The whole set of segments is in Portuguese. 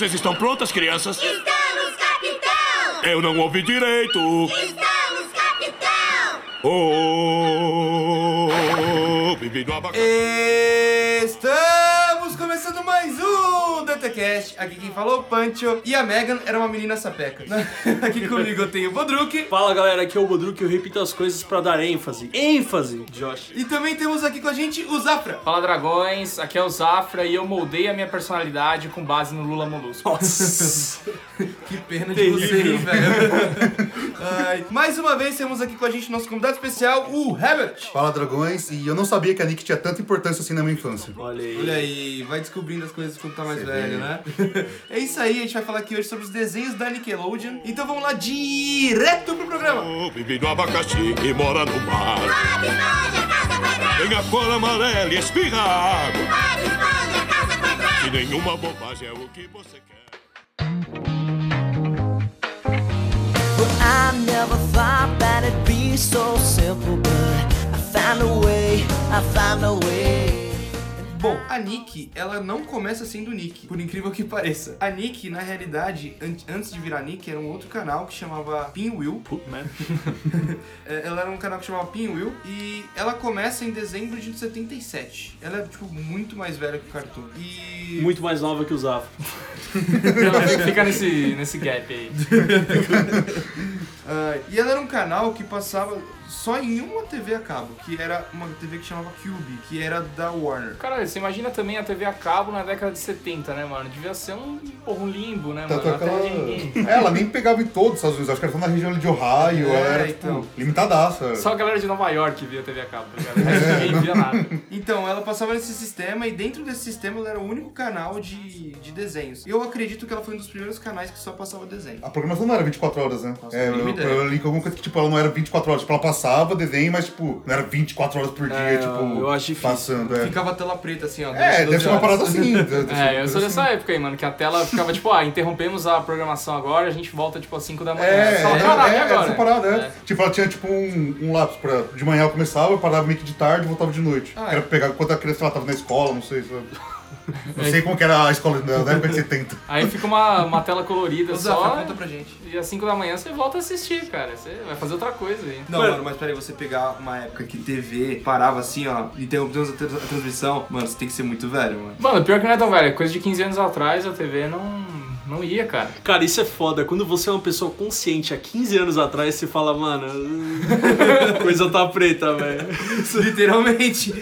Vocês estão prontas, crianças? Estamos, capitão! Eu não ouvi direito. Estamos, capitão! Oh, vivi no abacaxi. Estamos começando mais um Aqui quem falou é o Pancho e a Megan era uma menina sapeca. Aqui comigo eu tenho o Bodruk Fala galera, aqui é o Bodruk, eu repito as coisas pra dar ênfase. ênfase, Josh. e também temos aqui com a gente o Zafra. Fala dragões, aqui é o Zafra e eu moldei a minha personalidade com base no Lula Molusco. Nossa. Que pena de Terrível. você, hein, velho. Ai, Mais uma vez temos aqui com a gente nosso convidado especial, o Herbert. Fala Dragões, e eu não sabia que a Nick tinha tanta importância assim na minha infância. Olha aí. Olha aí, vai descobrindo as coisas quando tá mais Você velho, vê. né? É isso aí, a gente vai falar aqui hoje sobre os desenhos da Nickelodeon. Então vamos lá direto pro programa. Oh, vivi no abacaxi e mora no mar. Bob Esponja, caça quadrada! Tem a cor amarela e espirra água. Bob Esponja, caça quadrada! E nenhuma bobagem é o que você quer. I never thought that it'd be so simple, but I found a way, I found a way. Bom, a Nick, ela não começa sendo Nick, por incrível que pareça. A Nick, na realidade, an- antes de virar Nick, era um outro canal que chamava Pinwheel. Man. É, Ela era um canal que chamava Pinwheel e ela começa em dezembro de 77. Ela é, tipo, muito mais velha que o Cartoon. E... Muito mais nova que o. Então, fica nesse, nesse gap aí. Ah, e ela era um canal que passava só em uma TV a cabo, que era uma TV que chamava Cube, que era da Warner. Cara, você imagina também a TV a cabo na década de 70, né, mano? Devia ser um, porra, um limbo, né, Tanto mano? é que Na terra ela... de ninguém. É, ela nem pegava em todos os Estados Unidos, acho que era só na região de Ohio, É, era, tipo, então. limitadaça. Só a galera de Nova York via TV a cabo, tá ligado? Resto ninguém via nada. Então, ela passava nesse sistema e dentro desse sistema ela era o único canal de, de desenhos. Eu acredito que ela foi um dos primeiros canais que só passava desenho. A programação não era 24 horas, né? Nossa, é, eu, eu li com alguma coisa que, tipo, ela não era 24 horas. Tipo, ela passava desenho, mas, tipo, não era 24 horas por dia, É, tipo, eu acho difícil. passando, é. Ficava a tela preta assim, ó. É, durante deve ser uma 12 parada assim. É, eu sou dessa assim. época aí, mano, que a tela ficava tipo, ah, interrompemos a programação agora, a gente volta tipo às 5 da manhã. É, fala, é, "Caralho, é, é agora?" essa parada, é. É. Tipo, ela tinha tipo um, um lápis pra. De manhã ela começava, eu parava meio que de tarde e voltava de noite. Ah, é. Era pra pegar quando a criança ela tava na escola, não sei. sabe? Não sei como que era a escola da época de 70. Aí fica uma, uma tela colorida só. conta pra gente. E às 5 da manhã você volta a assistir, cara. Você vai fazer outra coisa aí. Não, Mano. mano, mas peraí, você pegar uma época que TV parava assim, ó, interrompemos a, tra- a transmissão, mano, você tem que ser muito velho, mano. Mano, pior que não é tão velho. Coisa de 15 anos atrás a TV não, não ia, cara. Cara, isso é foda. Quando você é uma pessoa consciente há 15 anos atrás, você fala, mano, coisa tá preta, velho. Literalmente.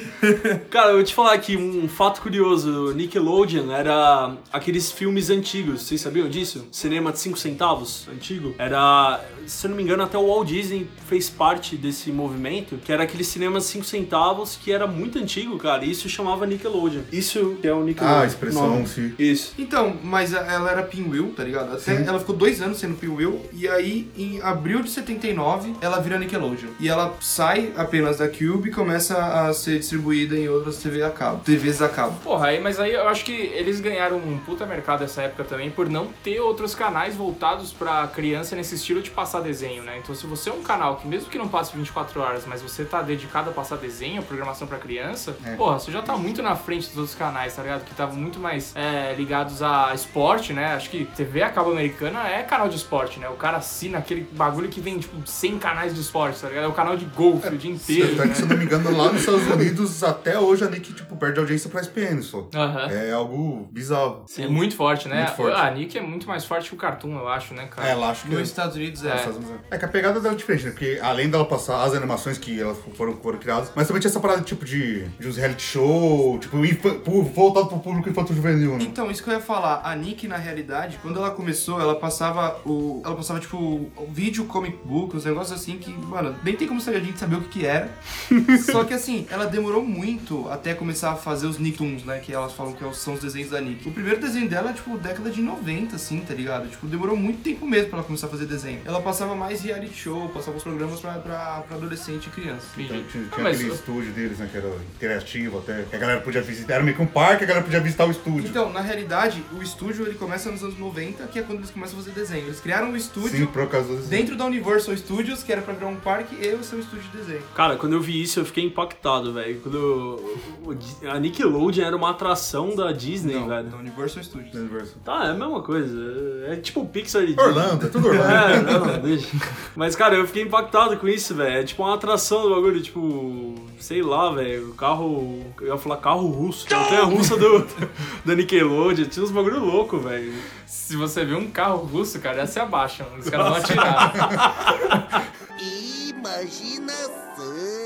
Cara, eu vou te falar aqui um fato curioso. Nickelodeon era aqueles filmes antigos. Vocês sabiam disso? Cinema de 5 centavos, antigo. Era, se eu não me engano, até o Walt Disney fez parte desse movimento, que era aquele cinema de 5 centavos que era muito antigo, cara. E isso chamava Nickelodeon. Isso que é o Nickelodeon. Ah, a expressão, Nome. sim. Isso. Então, mas ela era Pinwheel, tá ligado? Até Sim. ela ficou dois anos sendo Pinwheel, e aí em abril de 79 ela vira Nickelodeon. E ela sai apenas da Cube e começa a ser distribuída em outras TV a cabo, TVs a cabo. Porra, aí, mas aí eu acho que eles ganharam um puta mercado nessa época também por não ter outros canais voltados pra criança nesse estilo de passar desenho, né? Então se você é um canal que mesmo que não passe 24 horas, mas você tá dedicado a passar desenho, programação pra criança, É. porra, você já tá muito na frente dos outros canais, tá ligado? Que estavam muito mais é, ligados a esporte, né? Acho que TV a cabo americana é canal de esporte, né? O cara assina aquele bagulho que vem, tipo, 100 canais de esporte, tá ligado? É o canal de golfe o dia inteiro, é que, se eu né? não me engano, lá nos Estados Unidos, até hoje a Nick, tipo, perde audiência pra SPN só. Aham. É algo bizarro. É muito forte, né? Muito forte. A Nick é muito mais forte que o Cartoon, eu acho, né, cara? É, lá acho que... Nos Estados Unidos é. É. Estados Unidos É É que a pegada dela é diferente, né? Porque além dela passar as animações que elas foram, foram criadas, mas também tinha essa parada tipo de, de uns reality show, tipo, infa- voltado pro público infantil juvenil, né? Então, isso que eu ia falar, a Nick, na realidade, quando ela começou, ela passava o. Ela passava, tipo, o vídeo comic book, uns negócios assim que, mano, nem tem como a gente saber o que, que era. Só que assim, ela demorou muito até começar a fazer os Nicktoons, né? Que elas falam que são os desenhos da Nick. O primeiro desenho dela é, tipo, década de 90, assim, tá ligado? Tipo, demorou muito tempo mesmo pra ela começar a fazer desenho. Ela passava mais reality show, passava os programas pra, pra, pra adolescente e criança. Então, tinha, Ah, tinha mas- aquele estúdio deles, né? Que era interativo até. Que a galera podia visitar. Era meio que um parque, a galera podia visitar o estúdio. Então, na realidade, o estúdio ele começa nos anos 90, que é quando eles começam a fazer desenho. Eles criaram um Sim, estúdio por causa dentro da Universal Studios, que era pra virar um parque, e o seu estúdio de desenho. Cara, quando eu vi isso, eu fiquei impactado, velho. Quando o- a Nickelodeon era uma atração da Disney, Não, velho. da Universal Studios. Universo. Tá, é a mesma coisa. É tipo o Pixar de Orlando, é tudo Orlando. É, não, deixa. Mas, cara, eu fiquei impactado com isso, velho. É tipo uma atração do bagulho, tipo, sei lá, velho. Carro. Eu ia falar carro russo. Montanha russa do, da Nickelodeon. Tinha uns bagulho louco, velho. Se você vê um carro russo, cara, já se abaixam. Os caras vão atirar. Imaginação.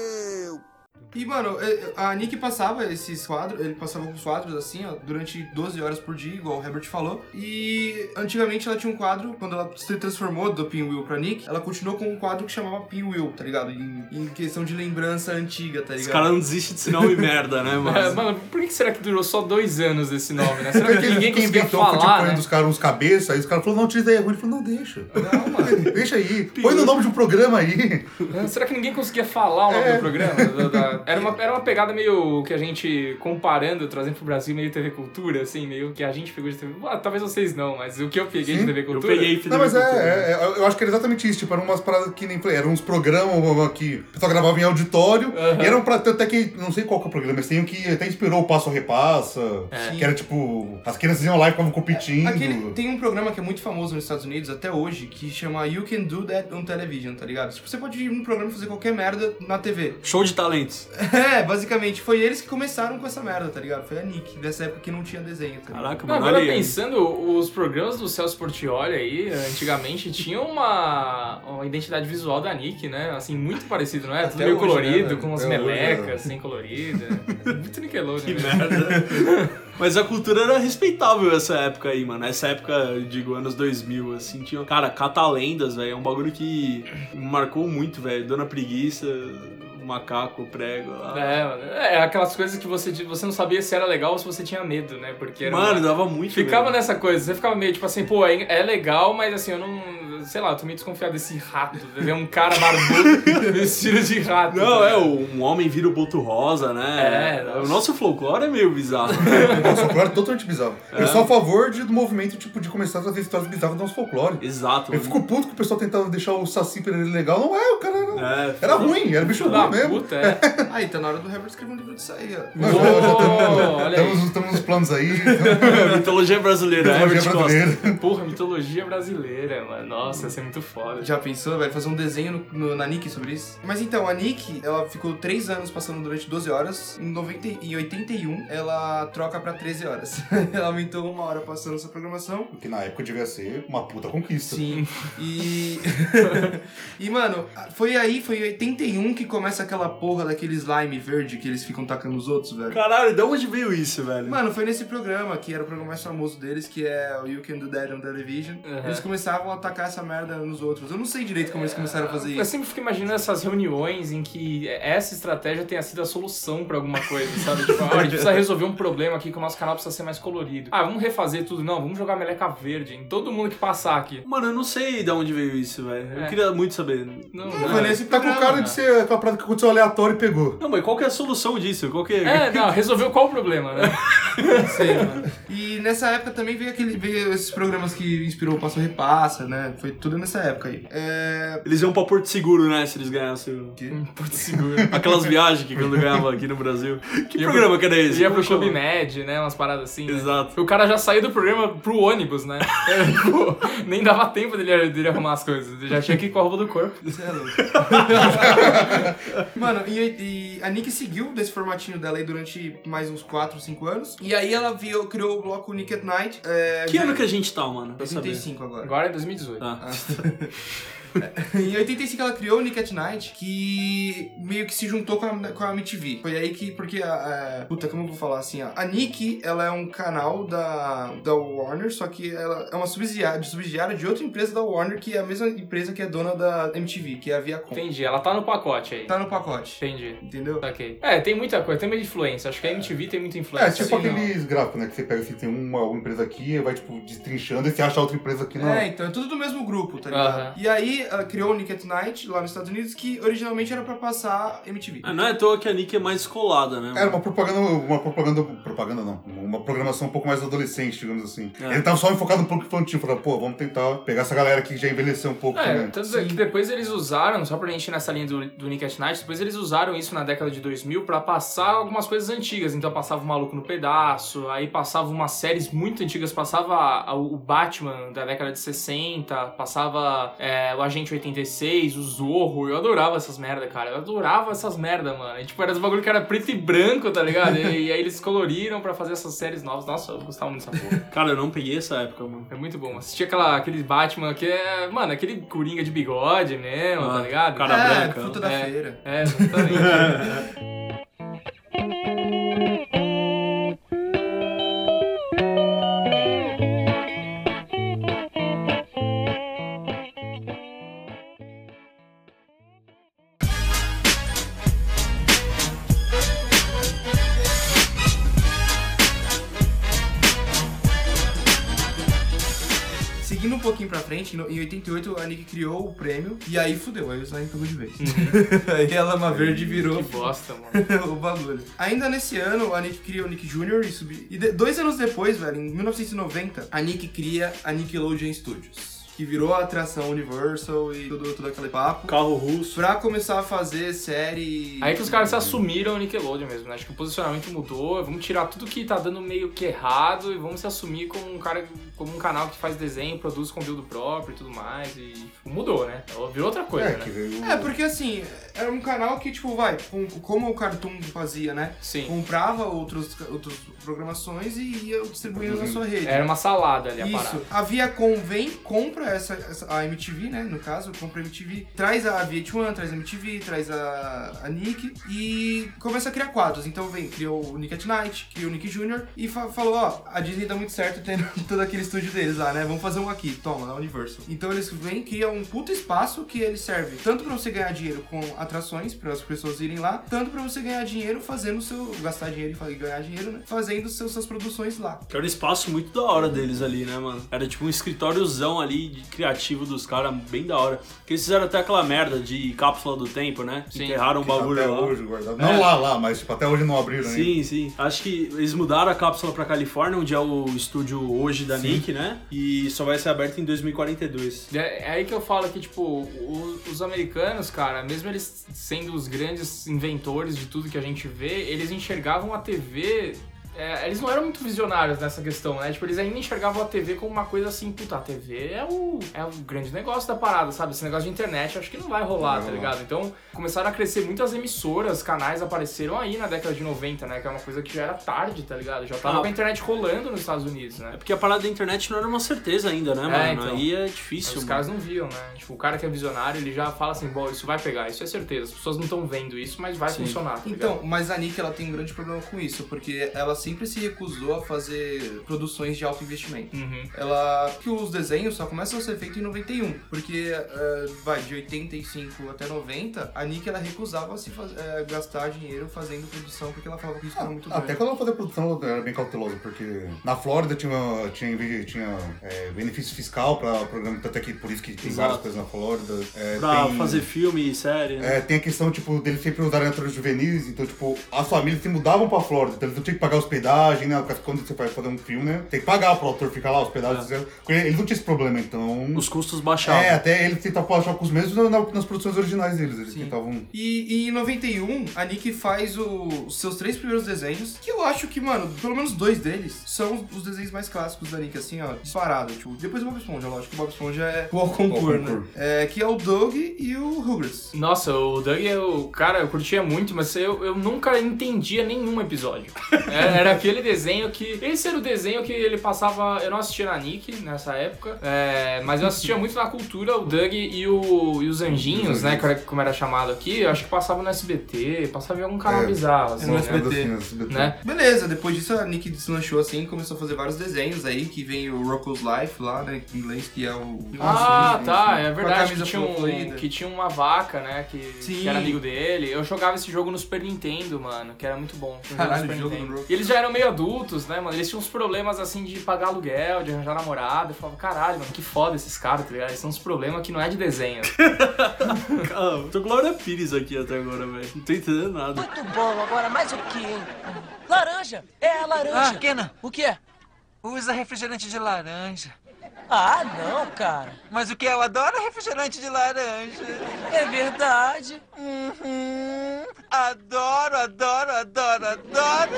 E, mano, a Nick passava esses quadros, ele passava os quadros assim, ó, durante 12 horas por dia, igual o Herbert falou. E antigamente ela tinha um quadro, quando ela se transformou do Pinwheel pra Nick, ela continuou com um quadro que chamava Pinwheel, tá ligado? Em, em questão de lembrança antiga, tá Os ligado? caras não desistem desse nome merda, né, É, mano? mano, por que será que durou só dois anos esse nome, né? Será que ninguém quem inventou foi tipo falar, põe né? dos caras uns cabeças, aí os caras falaram, não, tira ideia ruim. Ele falou, não, deixa. Não, mano. Deixa aí. Põe no nome de um programa aí. Será que ninguém conseguia falar o nome É. do programa? Da- da- Era, uma, era uma pegada meio que a gente, comparando, trazendo pro Brasil, meio TV Cultura, assim, meio que a gente pegou de TV... Ah, talvez vocês não, mas o que eu peguei de Sim, TV Eu Cultura... peguei Felipe Não, mas é, é, é, eu acho que era exatamente isso. Tipo, eram umas paradas que nem. Eram uns programas que o pessoal gravava em auditório. E eram pra. Até que. Não sei qual que é o programa, mas tem um que até inspirou o Passo a Repassa. É. Que era tipo. As crianças iam lá e ficavam competindo. Aquele, tem um programa que é muito famoso nos Estados Unidos até hoje que chama You Can Do That on Television, tá ligado? Tipo, você pode ir num programa e fazer qualquer merda na TV. Show de talentos. É, basicamente, foi eles que começaram com essa merda, tá ligado? Foi a Nick, nessa época que não tinha desenho, tá? Caraca, mano, agora pensando, os programas do Celso Portioli aí, antigamente, tinham uma, uma identidade visual da Nick, né? Assim, muito parecido, não é? Tudo Até meio hoje, colorido, né, com umas melecas, é. assim, coloridas. Muito Nickelodeon, Que né? merda. Mas a cultura era respeitável essa época aí, mano. Essa época, eu digo, anos 2000, assim, tinha... Cara, Catalendas, velho, é um bagulho que marcou muito, velho. Dona Preguiça, Macaco, o Prego. lá. É, mano, é aquelas coisas que você, você não sabia se era legal ou se você tinha medo, né? Porque era Mano, dava muito, Ficava velho. nessa coisa, você ficava meio tipo assim, pô, é, é legal, mas assim, eu não. Sei lá, eu tô meio desconfiado desse rato. Ver um cara barbudo vestido de rato. Não, tá é, um homem vira o boto rosa, né? É, o nosso folclore é meio bizarro. O nosso folclore é totalmente bizarro. Eu sou a favor de, do movimento, tipo, de começar a trazer histórias bizarras do nosso folclore. Exato. Eu mano. fico puto que o pessoal tentava deixar o Saci Pereira legal. Não é, o cara era, É, era ruim, era bicho ruim mesmo. Puta, é. Aí, tá na hora do Herbert escrever um livro disso aí, ó. Nós já, já Oh, olha aí. temos, temos uns planos aí. então, mitologia brasileira, Mitologia Herbert Costa. brasileira. Porra, mitologia brasileira, mano. Nossa, ia ser muito foda. Já pensou, velho, fazer um desenho no- no- na Nick sobre isso? Mas então, a Nick, ela ficou 3 anos passando durante 12 horas. Em, 90, em 81, ela troca pra 13 horas. ela aumentou uma hora passando essa programação. Que na época devia ser uma puta conquista. Sim. E. e, mano, foi aí, foi em 81 que começa aquela porra daquele slime verde que eles ficam tacando nos outros, velho. Caralho, de onde veio isso, velho? Mano, foi nesse programa, que era o programa mais famoso deles, que é o You Can Do That on Television. Uhum. Eles começavam a atacar essa merda nos outros. Eu não sei direito como eles começaram a fazer Eu isso. sempre fico imaginando essas reuniões em que essa estratégia tenha sido a solução pra alguma coisa, sabe? Tipo, ah, a gente precisa resolver um problema aqui que o nosso canal precisa ser mais colorido. Ah, vamos refazer tudo. Não, vamos jogar meleca verde em todo mundo que passar aqui. Mano, eu não sei de onde veio isso, velho. Eu É. queria muito saber. Não, Não, não. foi Tá com cara de ser aquela parada que aconteceu aleatório e pegou. Não, mas qual que é a solução disso? Qual que É, não, resolveu qual o problema, né? Sei, mano. E nessa época também veio aquele veio esses programas que inspirou o Passo Repassa, né? Foi tudo nessa época aí. É... Eles iam pra Porto Seguro, né? Se eles ganhassem. o- Porto Seguro. Aquelas viagens que quando ganhava aqui no Brasil. Que Ia programa que era esse? Ia pro Clube? Med, né? Umas paradas assim. né? Exato. O cara já saiu do programa pro ônibus, né? É, tipo, nem dava tempo dele, dele arrumar as coisas. Ele já tinha que ir com a roupa do corpo. Você é louco. Mano, e, e a Nick seguiu desse formatinho dela aí durante mais uns 4, 5 anos. E aí ela viu, criou o bloco Nick at Night. É, Que já- ano que a gente tá, mano? Pra saber. 85 agora. Agora é 2018. Tá. Em 85 ela criou o Nick at Night, que meio que se juntou com a, com a MTV. Foi aí que, porque a, a- Puta, como eu vou falar assim, ó. A Nick, ela é um canal da, da Warner, só que ela é uma subsidiária, subsidiária de outra empresa da Warner, que é a mesma empresa que é dona da MTV, que é a Viacom. Entendi, ela tá no pacote aí. Tá no pacote. Entendi. Entendeu? Ok. É, tem muita coisa, tem muita influência. Acho que a MTV tem muita influência. É, tipo Sim, aqueles gráficos, né? Que você pega assim, tem uma, uma empresa aqui, vai, tipo, destrinchando e você acha outra empresa aqui na. É, então é tudo do mesmo grupo, tá ligado? Aham. E aí ela criou o Nick at Night lá nos Estados Unidos, que originalmente era pra passar MTV. Ah, não é à toa que a Nick é mais colada, né? Era uma propaganda, uma propaganda, propaganda não, uma programação um pouco mais adolescente, digamos assim. É. Ele tava só enfocado um pouco infantil, falando, pô, vamos tentar pegar essa galera que já envelheceu um pouco É, também. tanto é que depois eles usaram, só pra gente ir nessa linha do, do Nick at Night, depois eles usaram isso na década de 2000 pra passar algumas coisas antigas. Então passava o Maluco no Pedaço, aí passava umas séries muito antigas, passava a- o Batman da década de 60, passava é, o Agente 86, o Zorro. Eu adorava essas merda, cara. Eu adorava essas merda, mano. E, tipo, era os bagulho que era preto e branco, tá ligado? E, e aí eles coloriram pra fazer essas séries novas. Nossa, eu gostava muito dessa porra. Cara, eu não peguei essa época, mano. É muito bom. Assistir aquela, aquele Batman que é, mano, aquele coringa de bigode mesmo, Ah, tá ligado? cara é, branca. fruta da É. feira. É, exatamente. frente, no- em 88 a Nick criou o prêmio e aí fudeu, aí o slime pegou de vez. aí a Lama Verde virou que bosta, mano. o bagulho. Ainda nesse ano, a Nick cria o Nick Jr. e subi... E de- dois anos depois, velho, em 1990, a Nick cria a Nickelodeon Studios. Que virou a atração Universal e tudo, todo aquele papo. Carro russo. Pra começar a fazer série. Aí que os caras se assumiram o Nickelodeon mesmo, né? Acho que o posicionamento mudou, vamos tirar tudo que tá dando meio que errado e vamos se assumir como um cara, como um canal que faz desenho, produz conteúdo próprio e tudo mais. E tipo, mudou, né? Virou outra coisa, É, né? que veio... É, porque assim, era um canal que, tipo, vai, com- como o Cartoon fazia, né? Sim. Comprava outros, outras programações e ia distribuindo na sua rede. Era uma salada ali a Isso. parada. A Viacom vem, compra essa, essa- a MTV, né? No caso, compra a MTV, traz a VH1, traz a MTV, traz a, a Nick e começa a criar quadros. Então vem, criou o Nick at Night, criou o Nick Jr. e fa- falou: ó, a Disney dá muito certo tendo todo aquele estúdio deles lá, né? Vamos fazer um aqui, toma, na Universal. Então eles vêm, criam um puto espaço que ele serve tanto pra você ganhar dinheiro com atrações, para as pessoas irem lá, tanto pra você ganhar dinheiro fazendo o seu. gastar dinheiro e ganhar dinheiro, né? Fazendo seus, suas produções lá. Que era um espaço muito da hora deles ali, né, mano? Era tipo um escritóriozão ali de criativo dos caras, bem da hora. Que eles fizeram até aquela merda de cápsula do tempo, né? Sim. Enterraram o que tá bagulho até lá. hoje guardado. Não lá, lá, mas tipo, até hoje não abriram ainda. Sim, sim. Acho que eles mudaram a cápsula pra Califórnia, onde é o estúdio hoje da Nick, né? E só vai ser aberto em 2042. É, é aí que eu falo que, tipo, o- os americanos, cara, mesmo eles sendo os grandes inventores de tudo que a gente vê, eles enxergavam a TV. É, eles não eram muito visionários nessa questão, né? Tipo, eles ainda enxergavam a TV como uma coisa assim, puta, a TV é o, é o grande negócio da parada, sabe? Esse negócio de internet acho que não vai rolar, Não tá ligado? Então, começaram a crescer muitas emissoras, canais apareceram aí na década de 90, né? Que é uma coisa que já era tarde, tá ligado? Já tava Ah. com a internet rolando nos Estados Unidos, né? É porque a parada da internet não era uma certeza ainda, né, mano? então. Aí é difícil, Os mano. caras não viam, né? Tipo, o cara que é visionário, ele já fala assim, bom, isso vai pegar, isso é certeza. As pessoas não estão vendo isso, mas vai Sim. funcionar, tá Então, mas a Nick ela tem um grande problema com isso, porque ela sempre se recusou a fazer produções de alto investimento. Uhum. Ela que os desenhos só começam a ser feitos em 91, porque eh, vai de 85 até 90, a Nick ela recusava se faz- eh, gastar dinheiro fazendo produção porque ela falava que isso era muito grande. Até quando ela fazia produção, ela era bem cautelosa, porque na Flórida tinha, tinha, tinha é, benefício fiscal para o programa, tanto é que por isso que tem Exato. várias coisas na Flórida. É, Pra tem- fazer filme e série, né? É, tem a questão, tipo, deles sempre usarem atores juvenis, então, tipo, as famílias se mudavam pra Flórida, então eles não tinham que pagar hospedagem, né? Quando você vai fazer um filme, né? Tem que pagar pro autor ficar lá, hospedagem, É. eles não tinham esse problema, então... Os custos baixavam. É, até eles tentavam achar com os mesmos na- na- nas produções originais deles, eles Sim. tentavam... E, e em 91, a Nick faz o- os seus três primeiros desenhos, que eu acho que, mano, pelo menos dois deles são os desenhos mais clássicos da Nick, assim, ó, disparado. Tipo, depois o Bob Esponja, lógico, o Bob Esponja é o concurso, né? É, que é o Doug e o Rugrats. Nossa, o Doug, eu, cara, eu curtia muito, mas eu, eu nunca entendia nenhum episódio. Era, era aquele desenho que. Esse era o desenho que ele passava. Eu não assistia na Nick nessa época, é, mas eu assistia muito na cultura o Doug e, o, e os Anjinhos, né? Como era chamado aqui. Eu acho que passava no SBT, passava em algum canal É, bizarro, assim, no né? SBT. Assim, SBT. né? Beleza, depois disso a Nick deslanchou assim, começou a fazer vários desenhos aí, que vem o Rocco's Life lá, né, em inglês, que é o... Ah, tá, é verdade. Que tinha, um, que tinha uma vaca, né? Que, Sim. que era amigo dele. Eu jogava esse jogo no Super Nintendo, mano, que era muito bom. Um Caralho, no jogo Rock. E eles já eram meio adultos, né, mano? Eles tinham uns problemas, assim, de pagar aluguel, de arranjar namorada. Eu falava, caralho, mano, que foda esses caras, tá ligado? Eles são uns problemas que não é de desenho. Cara, tô Glória Pires aqui até agora, velho. Não tô entendendo nada. Muito bom, agora mais o que, hein? Laranja! É a laranja! Ah, Kena. O que é? Usa refrigerante de laranja. Ah, não, cara. Mas o que eu adoro é refrigerante de laranja. É verdade. Uhum. Adoro, adoro, adoro, adoro.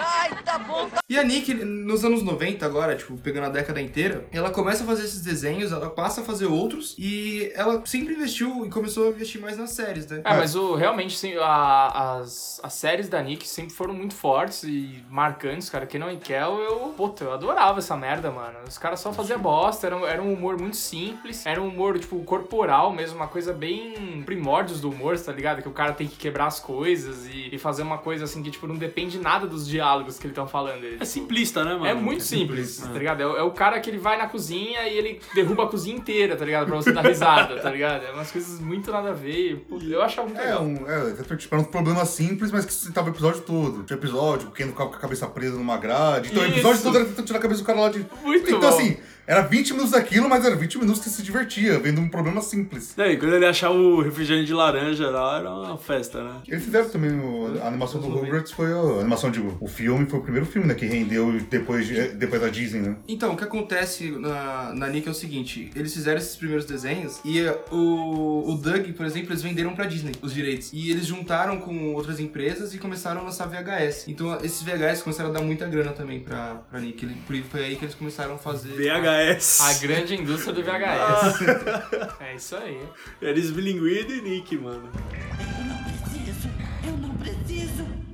Ai, tá bom, tá E a Nick, nos anos 90 agora, tipo, pegando a década inteira, ela começa a fazer esses desenhos, ela passa a fazer outros, e ela sempre investiu e começou a investir mais nas séries, né? É, mas o, realmente, sim, a- as, as séries da Nick sempre foram muito fortes e marcantes, cara. Kenan e Kel, eu, puta, eu adorava essa merda, mano. Os caras só faziam bosta, era, era um humor muito simples, era um humor, tipo, corporal mesmo, uma coisa bem primórdios do humor, tá ligado? Que o cara tem que quebrar as coisas e, e fazer uma coisa assim que, tipo, não depende nada dos diálogos que eles estão falando. Ele, É simplista, né, mano? É muito simples, tá ligado? É, o- é o cara que ele vai na cozinha e ele derruba a cozinha inteira, tá ligado? Pra você dar risada, tá ligado? É umas coisas muito nada a ver. e, pô, Eu achava muito É, legal. um, é, exatamente, tipo, era um problema simples, mas que sustentava o episódio todo. Tinha episódio, o Ken ficava com a cabeça presa numa grade. Então o episódio Isso. todo era tentando tirar a cabeça do cara lá de. Muito então, bom. assim, era 20 minutos daquilo, mas era 20 minutos que se divertia, vendo um problema simples. É, e quando ele achava o refrigerante de laranja lá, era uma festa, né? Eles fizeram também o- a animação do Rugrats, foi a, a animação, digo, o filme foi o primeiro filme, né, que rendeu depois, de- depois da Disney, né? Então, o que acontece na, na Nick é o seguinte: eles fizeram esses primeiros desenhos e eh, o, o Doug, por exemplo, eles venderam pra Disney os direitos. E eles juntaram com outras empresas e começaram a lançar VHS. Então, esses VHS começaram a dar muita grana também pra, pra Nick. Ele- Por isso foi aí que eles começaram a fazer. VHS. A grande indústria do VHS. é isso aí. Eles bilinguido e Nick, mano. preciso. Eu não preciso.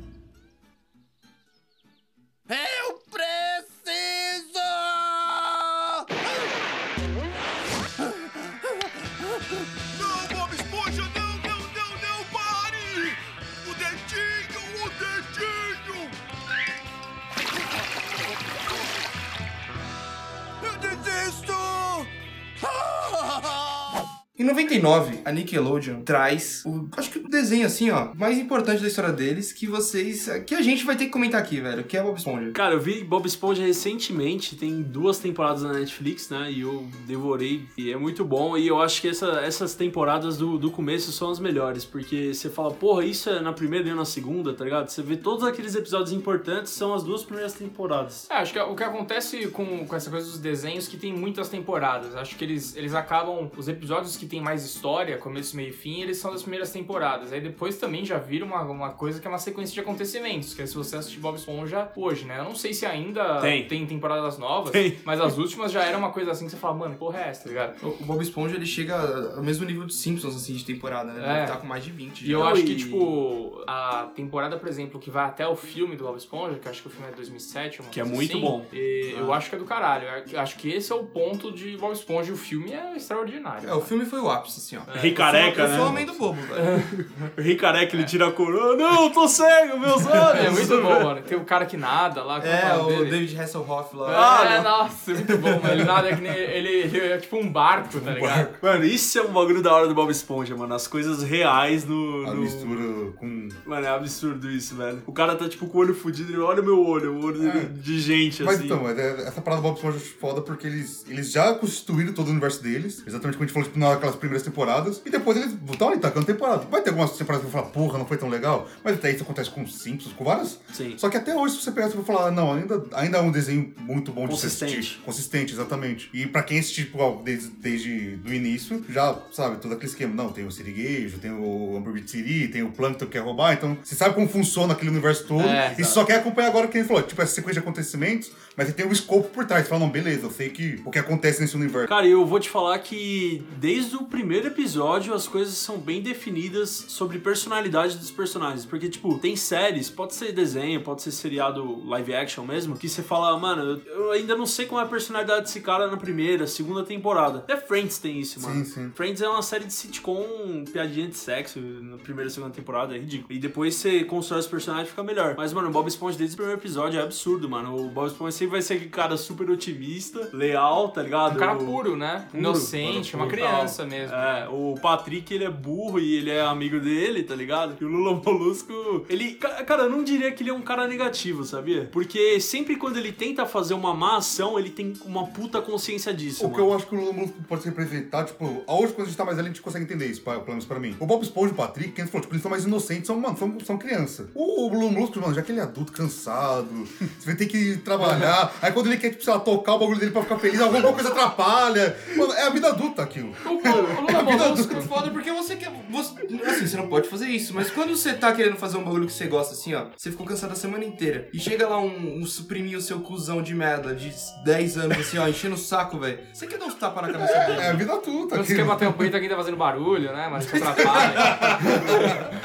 Em 99, a Nickelodeon traz o, acho que o desenho assim, ó, mais importante da história deles que vocês, que a gente vai ter que comentar aqui, velho, que é Bob Esponja. Cara, eu vi Bob Esponja recentemente, tem duas temporadas na Netflix, né? E eu devorei, e é muito bom. E eu acho que essa- essas temporadas do, do começo são as melhores, porque você fala, porra, isso é na primeira e na segunda, tá ligado? Você vê todos aqueles episódios importantes, são as duas primeiras temporadas. É, acho que o que acontece com, com essa coisa dos desenhos é que tem muitas temporadas. Acho que eles, eles acabam. Os episódios que tem mais história, começo, meio e fim, eles são das primeiras temporadas. Aí depois também já vira uma, uma coisa que é uma sequência de acontecimentos. Que é se você assistir Bob Esponja hoje, né? Eu não sei se ainda Tem. temporadas novas, Tem. mas as últimas já era uma coisa assim que você fala, mano, porra é essa, tá ligado? O o Bob Esponja ele chega ao mesmo nível dos Simpsons assim de temporada, né? É. Ele tá com mais de 20. E eu já. acho que, tipo, a temporada, por exemplo, que vai até o filme do Bob Esponja, que eu acho que o filme é 2007, uma Que é muito assim, bom. e Eu acho que é do caralho. Eu acho que esse é o ponto de Bob Esponja o filme é extraordinário. É, o filme foi o ápice, assim, ó. Rei Careca, eu sou, eu sou né? homem do bobo, velho. O Rei Careca, ele tira a coroa. Não, eu tô cego, meus olhos. É muito bom, mano. Tem o cara que nada lá. como É, o o dele? David Hasselhoff lá. Ah, é, não. nossa, muito bom, mano. Ele nada que nem. Ele, ele é tipo um barco, tá ligado? Mano, isso é um bagulho da hora do Bob Esponja, mano. As coisas reais no. A no- mistura com. Mano, é absurdo isso, velho. O cara tá tipo com o olho fudido, ele olha meu olho, o olho dele de gente, Mas assim. então, mas é- essa parada do Bob Esponja eu acho foda porque eles, eles já constituíram todo o universo deles, exatamente como a gente falou tipo, naquelas primeiras temporadas, e depois eles estão ali tacando temporada. Vai ter algumas temporadas que eu vou falar, porra, não foi tão legal, mas até isso acontece com Simpsons, com várias. Sim. Só que até hoje, se você pegar, você vai falar, não, ainda, ainda é um desenho muito bom de Consistente. assistir. Consistente, exatamente. E pra quem assistiu tipo, desde, desde do início, já sabe, todo aquele esquema. Não, tem o Siriguejo, tem o Amber City, tem o Plankton que quer roubar, então você sabe como funciona aquele universo todo. É, e só quer acompanhar agora o que ele falou, tipo, essa sequência de acontecimentos, mas ele tem um escopo por trás. Você fala, não, beleza, eu sei que o que acontece nesse universo. Cara, eu vou te falar que desde o primeiro episódio as coisas são bem definidas sobre personalidade dos personagens. Porque, tipo, tem séries, pode ser desenho, pode ser seriado live action mesmo, que você fala, mano, eu- ainda não sei como é a personalidade desse cara na primeira, segunda temporada. Até Friends tem isso, mano. Sim, sim. Friends é uma série de sitcom, piadinha de sexo na primeira e segunda temporada, é ridículo. E depois você constrói os personagens e fica melhor. Mas, mano, o Bob Esponja desde o primeiro episódio é absurdo, mano. O Bob Esponja sempre vai ser aquele cara super otimista, leal, tá ligado? Um cara puro, né? Puro, Inocente, puro, uma criança. criança mesmo. É, o Patrick, ele é burro e ele é amigo dele, tá ligado? E o Lula Molusco, ele... ca- Cara, eu não diria que ele é um cara negativo, sabia? Porque sempre quando ele tenta fazer uma má ação, ele tem uma puta consciência disso, O que mano. eu acho que o Lula Molusco pode se representar, tipo, hoje quando a gente tá mais velho, a gente consegue entender isso, pelo menos pra mim. O Bob Esponja e o Patrick, quem falou, tipo, eles são mais inocentes, são, mano, são, são criança. O, o Lula Molusco, mano, já que ele é adulto, cansado, você vai ter que trabalhar, aí quando ele quer, tipo, sei lá, tocar o bagulho dele pra ficar feliz, alguma coisa atrapalha. Mano, é a vida adulta aquilo. O, o, o Lula Molusco. É foda porque você quer. Você, assim, você não pode fazer isso, mas quando você tá querendo fazer um bagulho que você gosta, assim, ó, você ficou cansado a semana inteira. E chega lá um, um suprimir o seu cuzão de merda de 10 anos, assim, ó, enchendo o saco, velho. Você quer dar uns tapas na cabeça dele? É a vida adulta Quando você quer bater o peito, alguém tá fazendo barulho, né? Mas te atrapalha.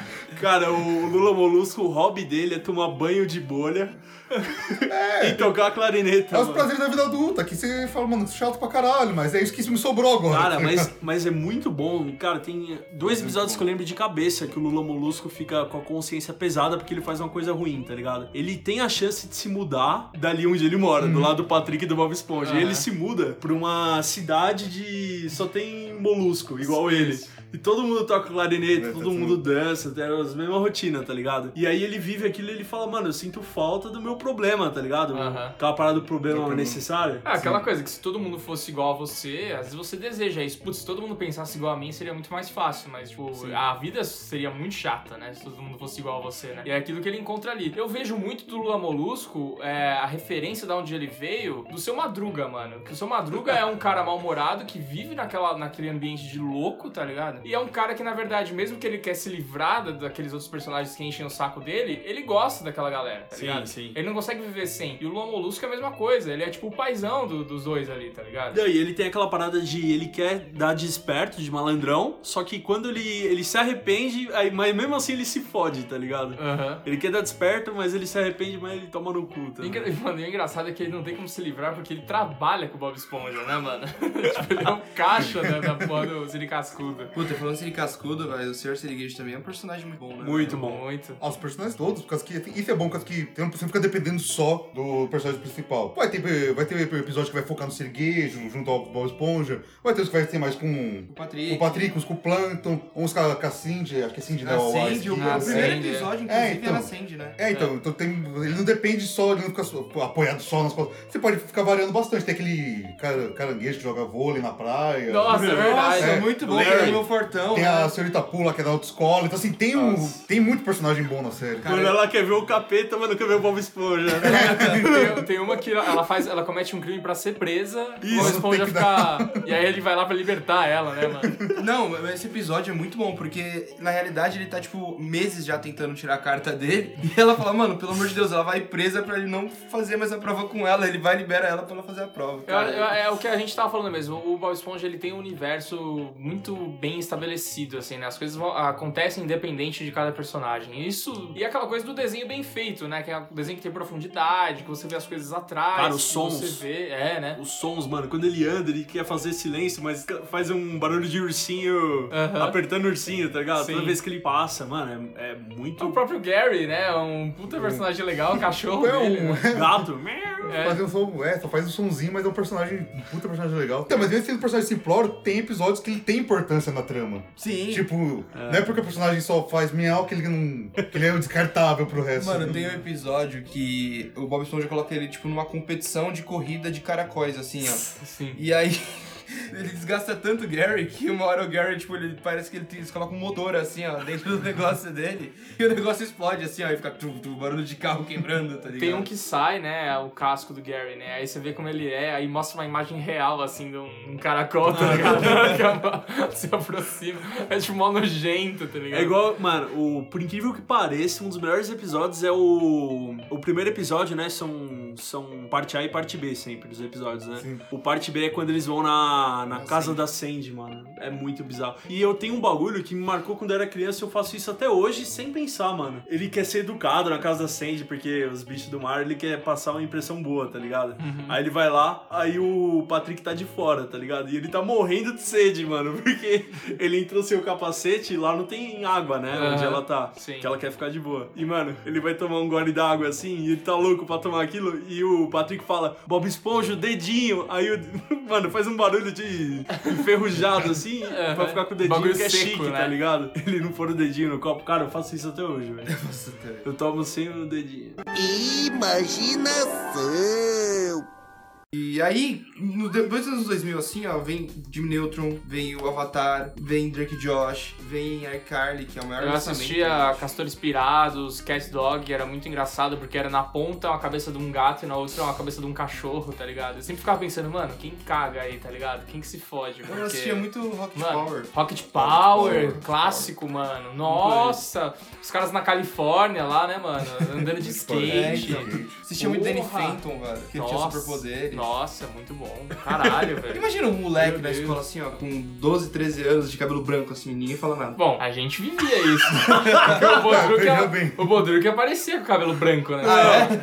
Cara, o Lula Molusco, o hobby dele é tomar banho de bolha e tocar clarineta. É os prazeres da vida adulta, que você fala, mano, chato pra caralho, mas é isso que me sobrou agora. Cara, mas, mas é muito bom. Cara, tem dois episódios que eu lembro de cabeça que o Lula Molusco fica com a consciência pesada porque ele faz uma coisa ruim, tá ligado? Ele tem a chance de se mudar dali onde ele mora, do lado do Patrick e do Bob Esponja. E ele se muda pra uma cidade de. só tem molusco, igual ele. E todo mundo toca clarinete, É, todo mundo dança, tem as mesma rotina, tá ligado? E aí ele vive aquilo e ele fala, mano, eu sinto falta do meu problema, tá ligado? Aham. Aquela parada do problema necessário. É aquela coisa que se todo mundo fosse igual a você, às vezes você deseja isso. Putz, se todo mundo pensasse igual a mim, seria muito mais fácil. Mas, tipo, a vida seria muito chata, né? Se todo mundo fosse igual a você, né? E é aquilo que ele encontra ali. Eu vejo muito do Lula Molusco, é, a referência da onde ele veio, do seu Madruga, mano. Que o seu Madruga é um cara mal-humorado que vive naquela, naquele ambiente de louco, tá ligado? E é um cara que, na verdade, mesmo que ele quer se livrar da- daqueles outros personagens que enchem o saco dele, ele gosta daquela galera, tá Sim, ligado? sim. Ele não consegue viver sem. E o Lula Molusco é a mesma coisa. Ele é tipo o paizão do- dos dois ali, tá ligado? E ele tem aquela parada de ele quer dar de esperto, de malandrão, só que quando ele, ele se arrepende, aí, mas mesmo assim ele se fode, tá ligado? Aham. Ele quer dar de esperto, mas ele se arrepende, mas ele toma no cu, tá ligado? engra- Mano, e o engraçado é que ele não tem como se livrar porque ele trabalha com o Bob Esponja, né, mano? tipo, ele é um caixa né, da porra do Siri Cascudo. Puta, falando assim de cascudo, velho, o Sr. Sirigueijo também é um personagem muito bom, né? Muito bom. Muito. Aos personagens todos, por causa que isso é bom, por causa que tem- você não fica dependendo só do personagem principal. Vai ter, vai ter episódio que vai focar no Siriguejo, junto ao Bob Esponja. Vai ter os que vai ter mais com O Patrick. o Patrick, uns com o Plankton, uns com a, com a Cindy, acho que é Cindy, né? A Sandy, o, o primeiro é. episódio, inclusive, É, então. era a Sandy, né? É, então, então tem, ele não depende só, ele não fica só- apoiado só nas costas. Você pode ficar variando bastante. Tem aquele cara- caranguejo que joga vôlei na praia. Nossa, é verdade. Nossa, É. muito bom, Larry. O fortão. Tem né? a senhorita Pula, que é da autoescola. Então, assim, tem, um, tem muito personagem bom na série. Quando ela quer ver o capeta, mas não quer ver o Bob Esponja. né? Tem, tem uma que ela faz, ela comete um crime pra ser presa, o Isso, Bob Esponja fica. E aí ele vai lá pra libertar ela, né, mano? Não, mas esse episódio é muito bom, porque na realidade ele tá, tipo, meses já tentando tirar a carta dele. E ela fala, mano, pelo amor de Deus, ela vai presa pra ele não fazer mais a prova com ela. Ele vai e libera ela pra ela fazer a prova. Cara, eu- é o que a gente tava falando mesmo. O Bob Esponja ele tem um universo muito bem estabelecido, assim, né? As coisas vão- acontecem independente de cada personagem. Isso. E aquela coisa do desenho bem feito, né? Que é um desenho que tem profundidade, que você vê as coisas atrás. Cara, os que sons. Você vê, é, né? Os sons, mano, quando ele anda, ele quer fazer silêncio, mas faz um barulho de ursinho Aham. apertando o ursinho, tá ligado? Sim. Toda vez que ele passa, mano, é, é muito O próprio Gary, né? Um puta personagem legal, o cachorro É dele, né? gato. É. Fazer um som, é, só faz um sonzinho, mas é um personagem, um puta personagem legal. Então, mas mesmo sendo um personagem simplório, tem episódios que ele tem importância na trama. Sim. Tipo, não é porque o personagem só faz miau que ele não. que ele é o descartável pro resto. Mano, tem um episódio que o Bob Esponja coloca ele, tipo, numa competição de corrida de caracóis, assim, ó. Sim. E aí. Ele desgasta tanto o Gary que uma hora o Gary, tipo, ele parece que ele tem, eles colocam um motor assim, ó, dentro do negócio dele. E o negócio explode assim, ó, e fica tu, tu, barulho de carro quebrando, tá ligado? Tem um que sai, né? O casco do Gary, né? Aí você vê como ele é, aí mostra uma imagem real, assim, de um, um caracol, tá ligado? se aproxima. É tipo mó nojento, tá ligado? É igual, mano, o, por incrível que pareça, um dos melhores episódios é o. O primeiro episódio, né? São, são parte A e parte B sempre dos episódios, né? Sim. O parte B é quando eles vão na, na casa da Sandy, mano. É muito bizarro. E eu tenho um bagulho que me marcou quando eu era criança e eu faço isso até hoje sem pensar, mano. Ele quer ser educado na casa da Sandy, porque os bichos do mar ele quer passar uma impressão boa, tá ligado? Aí ele vai lá, aí o Patrick tá de fora, tá ligado? E ele tá morrendo de sede, mano, porque ele entrou sem o capacete e lá não tem água, né? Onde Aham, ela tá. sim. Que ela quer ficar de boa. E, mano, ele vai tomar um gole d'água assim e ele tá louco pra tomar aquilo. E o Patrick fala, Bob Esponja, o dedinho. Aí, o, mano, faz um barulho de enferrujado assim pra ficar com o dedinho Bagulho que é seco, chique, né? tá ligado? Ele não pôr o dedinho no copo. Cara, eu faço isso até hoje, velho. Nossa, tá. Eu tomo sem o dedinho. Imaginação. E aí, no, depois dos anos 2000, assim, ó, vem Jimmy Neutron, vem o Avatar, vem Drake Josh, vem iCarly, que é o maior Eu assistia eu. Castores Pirados, Cat Dog, era muito engraçado porque era na ponta uma cabeça de um gato e na outra uma cabeça de um cachorro, tá ligado? Eu sempre ficava pensando, mano, quem caga aí, tá ligado? Quem que se fode? Eu Porque... assistia muito Rocket Mano, Power. Rocket Power, clássico, mano. Nossa, os caras na Califórnia lá, né, mano? Andando de É, skate. então. Assistia muito Danny. Phantom, velho, que ele tinha Nossa, superpoderes. Nossa, muito bom. Caralho, velho. Imagina um moleque Deus. escola assim, ó, com 12, 13 anos, de cabelo branco, assim, ninguém fala nada. Bom, a gente vivia isso. O Bodruk, é- bem. o Bodruk aparecia com o cabelo branco, né?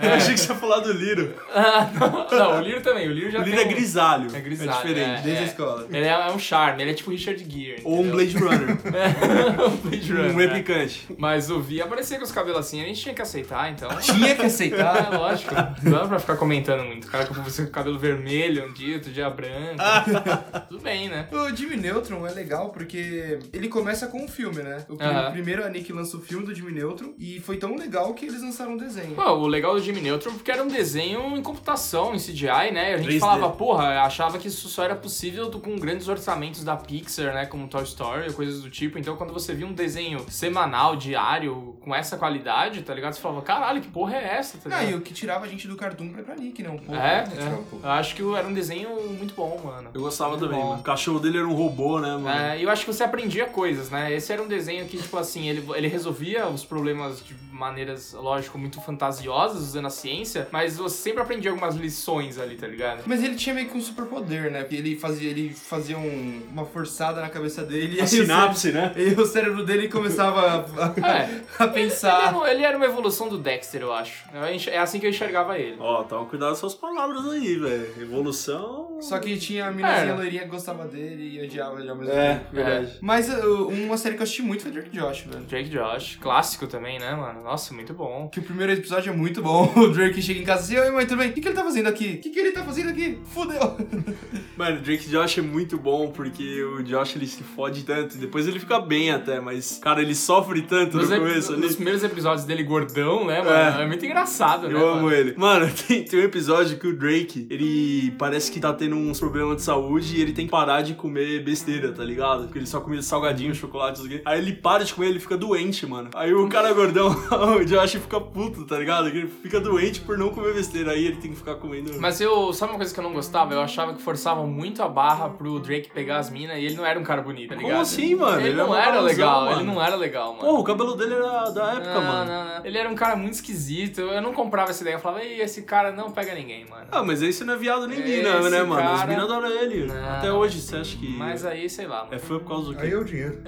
Eu achei que você ia falar do Liro. Ah, não, não, o Liro também. O Liro já O Liro tem é um- grisalho. É grisalho, É diferente. é. Desde a escola. Ele é, é um charme, ele é tipo Richard Gere. Ou um? Blade Runner. um Blade Runner. um é. replicante. Mas o Vi aparecia com os cabelos assim, a gente tinha que aceitar, então. Tinha que aceitar. Ah, lógico. Não dá pra ficar comentando muito. O cara com você com o cabelo vermelho um dia, outro dia branco. Tudo bem, né? O Jimmy Neutron é legal porque ele começa com um filme, né? O, prim- Aham. primeiro a Nick lança o filme do Jimmy Neutron e foi tão legal que eles lançaram um desenho. Pô, o legal do Jimmy Neutron porque era um desenho em computação, em CGI, né? A gente 3D. falava, porra, achava que isso só era possível do- com grandes orçamentos da Pixar, né? Como Toy Story, coisas do tipo. Então, quando você via um desenho semanal, diário, com essa qualidade, tá ligado? Você falava, caralho, que porra é essa, tá Ah, ligado? e o que tirava a gente do Cartoon pra ir pra Nick, né? Um pouco. É, tirar é. um pouco. Eu acho que era um desenho muito bom, mano. Eu gostava Muito também, bom. mano. O cachorro dele era um robô, né, mano? É, e eu acho que você aprendia coisas, né? Esse era um desenho que, tipo assim, ele, ele resolvia os problemas de maneiras, lógico, muito fantasiosas, usando a ciência, mas você sempre aprendia algumas lições ali, tá ligado? Mas ele tinha meio que um superpoder, né? Porque ele fazia, ele fazia um- uma forçada na cabeça dele e A sinapse, né? E o cérebro dele começava a, É. a Ele pensar. era, um- ele era uma evolução do Dexter, eu acho. É assim que eu enxergava ele. Ó, toma cuidado com suas palavras aí, velho. Evolução. Só que tinha a minazinha É. loirinha que gostava dele e odiava ele ao mesmo É, tempo. verdade. Mas uh, uma série que eu assisti muito foi Drake e Josh, velho. Drake Josh, clássico também, né, mano? Nossa, muito bom. Que o primeiro episódio é muito bom. O Drake chega em casa assim, oi mãe, tudo bem? O que, que ele tá fazendo aqui? O que, que ele tá fazendo aqui? Fudeu! Mano, o Drake Josh é muito bom porque o Josh ele se fode tanto. Depois ele fica bem até, mas, cara, ele sofre tanto Nos, no começo ali. nos primeiros episódios dele gordão, né, mano? É, É. muito engraçado, né? Eu amo mano? ele. Mano, tem, tem um episódio que o Drake, ele parece que tá tendo uns problemas de saúde e ele tem que parar de comer besteira, tá ligado? Porque ele só comia salgadinho, chocolate, não sei o quê. Aí ele para de comer, ele fica doente, mano. Aí o cara gordão, o Josh fica puto, tá ligado? Que ele fica doente por não comer besteira. Aí ele tem que ficar comendo. Mas eu, sabe uma coisa que eu não gostava? Eu achava que forçavam muito a barra pro Drake pegar as minas e ele não era um cara bonito, tá Como ligado? assim, mano? Ele, Ele não é era mauzão, legal, mano. ele não era legal, mano. Pô, o cabelo dele era da época, não, mano. não, não. Ele era um cara muito esquisito. Eu não comprava essa ideia. Eu falava, Ei, esse cara não pega ninguém, mano. Ah, mas esse não é viado nem Esse mina, né, mano? As minas adoram ele. Não. Até hoje, você acha que. Mas aí, sei lá, mano. É fã por causa do Aí quê? é o dinheiro.